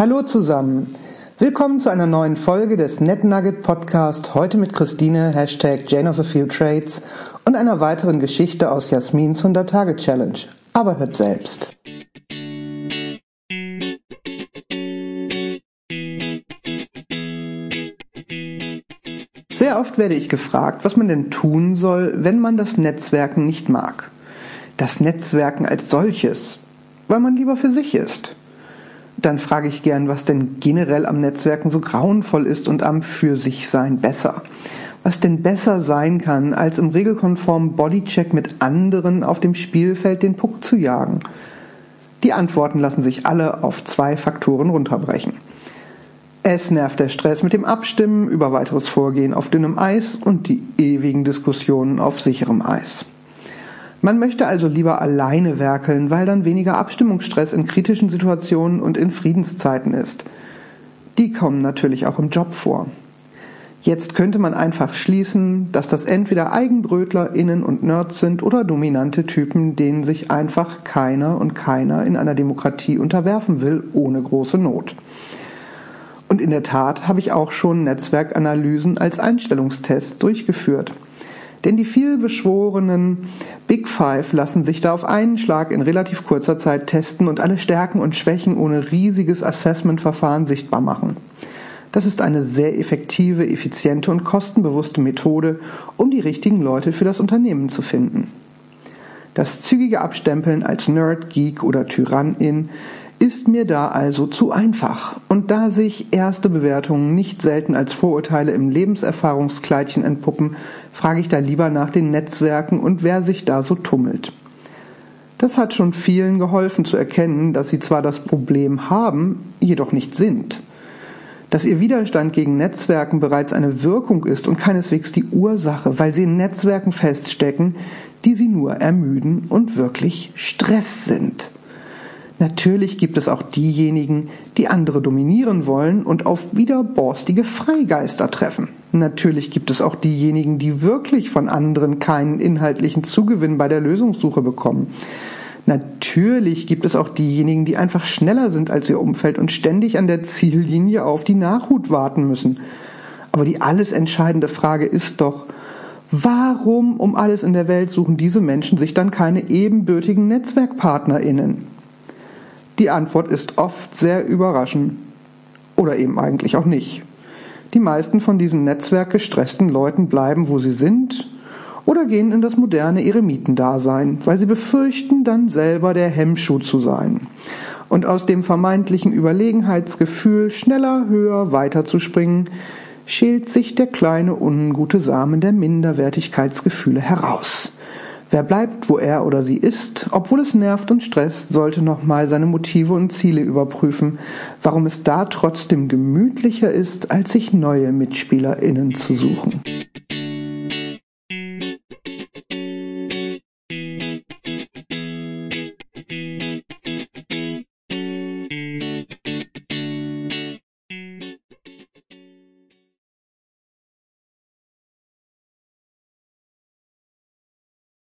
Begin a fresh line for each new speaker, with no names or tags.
Hallo zusammen. Willkommen zu einer neuen Folge des NetNugget Podcast. Heute mit Christine, Hashtag Jane of a Few Trades und einer weiteren Geschichte aus Jasmins 100-Tage-Challenge. Aber hört selbst. Sehr oft werde ich gefragt, was man denn tun soll, wenn man das Netzwerken nicht mag. Das Netzwerken als solches, weil man lieber für sich ist dann frage ich gern, was denn generell am Netzwerken so grauenvoll ist und am Für sich sein besser. Was denn besser sein kann, als im regelkonformen Bodycheck mit anderen auf dem Spielfeld den Puck zu jagen? Die Antworten lassen sich alle auf zwei Faktoren runterbrechen. Es nervt der Stress mit dem Abstimmen über weiteres Vorgehen auf dünnem Eis und die ewigen Diskussionen auf sicherem Eis. Man möchte also lieber alleine werkeln, weil dann weniger Abstimmungsstress in kritischen Situationen und in Friedenszeiten ist. Die kommen natürlich auch im Job vor. Jetzt könnte man einfach schließen, dass das entweder EigenbrötlerInnen und Nerds sind oder dominante Typen, denen sich einfach keiner und keiner in einer Demokratie unterwerfen will, ohne große Not. Und in der Tat habe ich auch schon Netzwerkanalysen als Einstellungstest durchgeführt. Denn die vielbeschworenen Big Five lassen sich da auf einen Schlag in relativ kurzer Zeit testen und alle Stärken und Schwächen ohne riesiges Assessment-Verfahren sichtbar machen. Das ist eine sehr effektive, effiziente und kostenbewusste Methode, um die richtigen Leute für das Unternehmen zu finden. Das zügige Abstempeln als Nerd, Geek oder Tyrannin ist mir da also zu einfach. Und da sich erste Bewertungen nicht selten als Vorurteile im Lebenserfahrungskleidchen entpuppen, frage ich da lieber nach den Netzwerken und wer sich da so tummelt. Das hat schon vielen geholfen zu erkennen, dass sie zwar das Problem haben, jedoch nicht sind. Dass ihr Widerstand gegen Netzwerken bereits eine Wirkung ist und keineswegs die Ursache, weil sie in Netzwerken feststecken, die sie nur ermüden und wirklich Stress sind. Natürlich gibt es auch diejenigen, die andere dominieren wollen und auf wieder borstige Freigeister treffen. Natürlich gibt es auch diejenigen, die wirklich von anderen keinen inhaltlichen Zugewinn bei der Lösungssuche bekommen. Natürlich gibt es auch diejenigen, die einfach schneller sind als ihr Umfeld und ständig an der Ziellinie auf die Nachhut warten müssen. Aber die alles entscheidende Frage ist doch, warum um alles in der Welt suchen diese Menschen sich dann keine ebenbürtigen Netzwerkpartnerinnen? Die Antwort ist oft sehr überraschend. Oder eben eigentlich auch nicht. Die meisten von diesen netzwerkgestressten Leuten bleiben, wo sie sind, oder gehen in das moderne Eremitendasein, weil sie befürchten, dann selber der Hemmschuh zu sein. Und aus dem vermeintlichen Überlegenheitsgefühl, schneller, höher, weiter zu springen, schält sich der kleine ungute Samen der Minderwertigkeitsgefühle heraus. Wer bleibt, wo er oder sie ist, obwohl es nervt und stresst, sollte nochmal seine Motive und Ziele überprüfen, warum es da trotzdem gemütlicher ist, als sich neue MitspielerInnen zu suchen.